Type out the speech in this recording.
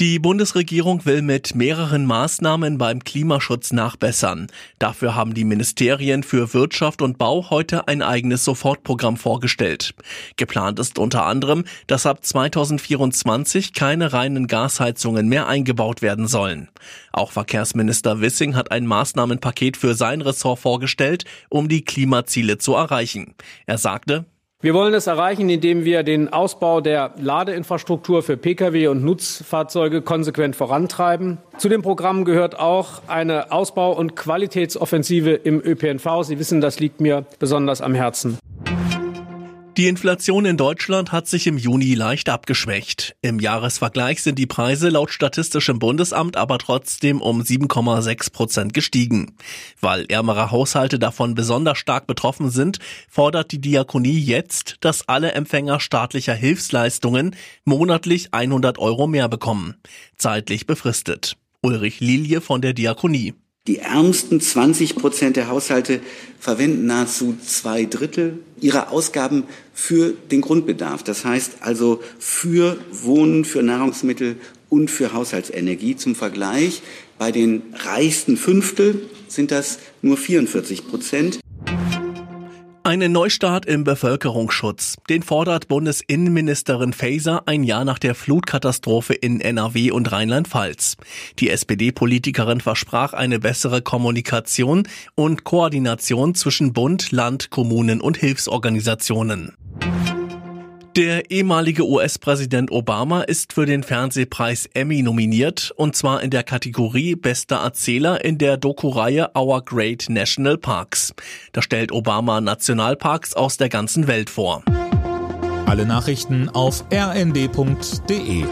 Die Bundesregierung will mit mehreren Maßnahmen beim Klimaschutz nachbessern. Dafür haben die Ministerien für Wirtschaft und Bau heute ein eigenes Sofortprogramm vorgestellt. Geplant ist unter anderem, dass ab 2024 keine reinen Gasheizungen mehr eingebaut werden sollen. Auch Verkehrsminister Wissing hat ein Maßnahmenpaket für sein Ressort vorgestellt, um die Klimaziele zu erreichen. Er sagte, wir wollen es erreichen, indem wir den Ausbau der Ladeinfrastruktur für Pkw und Nutzfahrzeuge konsequent vorantreiben. Zu dem Programm gehört auch eine Ausbau- und Qualitätsoffensive im ÖPNV. Sie wissen, das liegt mir besonders am Herzen. Die Inflation in Deutschland hat sich im Juni leicht abgeschwächt. Im Jahresvergleich sind die Preise laut Statistischem Bundesamt aber trotzdem um 7,6 Prozent gestiegen. Weil ärmere Haushalte davon besonders stark betroffen sind, fordert die Diakonie jetzt, dass alle Empfänger staatlicher Hilfsleistungen monatlich 100 Euro mehr bekommen. Zeitlich befristet. Ulrich Lilie von der Diakonie. Die ärmsten 20 Prozent der Haushalte verwenden nahezu zwei Drittel ihrer Ausgaben für den Grundbedarf. Das heißt also für Wohnen, für Nahrungsmittel und für Haushaltsenergie. Zum Vergleich, bei den reichsten Fünftel sind das nur 44 Prozent. Einen Neustart im Bevölkerungsschutz. Den fordert Bundesinnenministerin Faeser ein Jahr nach der Flutkatastrophe in NRW und Rheinland-Pfalz. Die SPD-Politikerin versprach eine bessere Kommunikation und Koordination zwischen Bund, Land, Kommunen und Hilfsorganisationen. Der ehemalige US-Präsident Obama ist für den Fernsehpreis Emmy nominiert, und zwar in der Kategorie Bester Erzähler in der Doku-Reihe Our Great National Parks. Da stellt Obama Nationalparks aus der ganzen Welt vor. Alle Nachrichten auf rnd.de